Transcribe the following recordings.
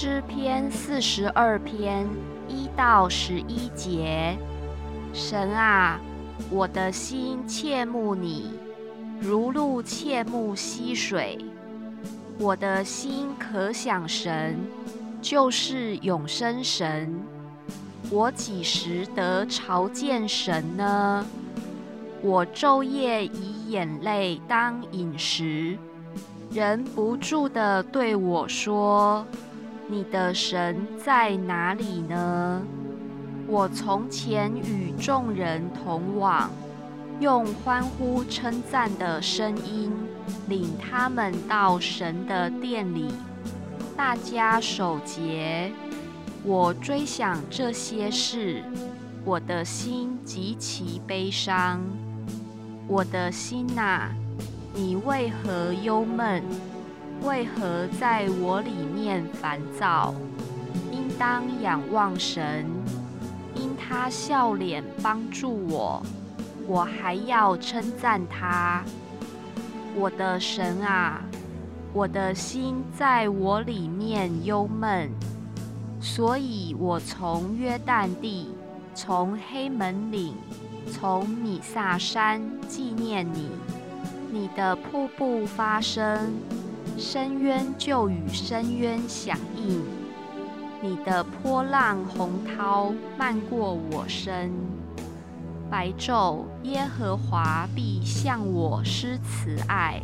诗篇四十二篇一到十一节：神啊，我的心切慕你，如鹿切慕溪水。我的心可想神，就是永生神。我几时得朝见神呢？我昼夜以眼泪当饮食，忍不住地对我说。你的神在哪里呢？我从前与众人同往，用欢呼称赞的声音领他们到神的殿里，大家守节。我追想这些事，我的心极其悲伤。我的心呐，你为何忧闷？为何在我里面烦躁？应当仰望神，因他笑脸帮助我，我还要称赞他。我的神啊，我的心在我里面忧闷，所以我从约旦地，从黑门岭，从米萨山纪念你。你的瀑布发声。深渊就与深渊响应，你的波浪洪涛漫过我身。白昼，耶和华必向我施慈爱；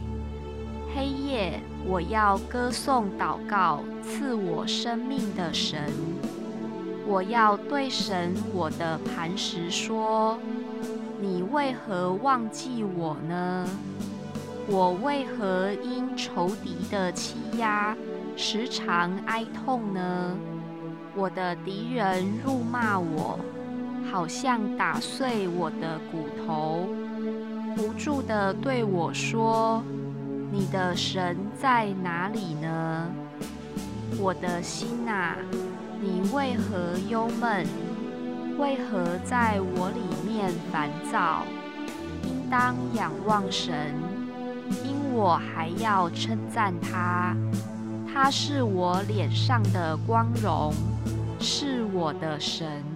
黑夜，我要歌颂祷告赐我生命的神。我要对神我的磐石说：你为何忘记我呢？我为何因仇敌的欺压时常哀痛呢？我的敌人辱骂我，好像打碎我的骨头，不住地对我说：“你的神在哪里呢？”我的心啊，你为何忧闷？为何在我里面烦躁？应当仰望神。因我还要称赞他，他是我脸上的光荣，是我的神。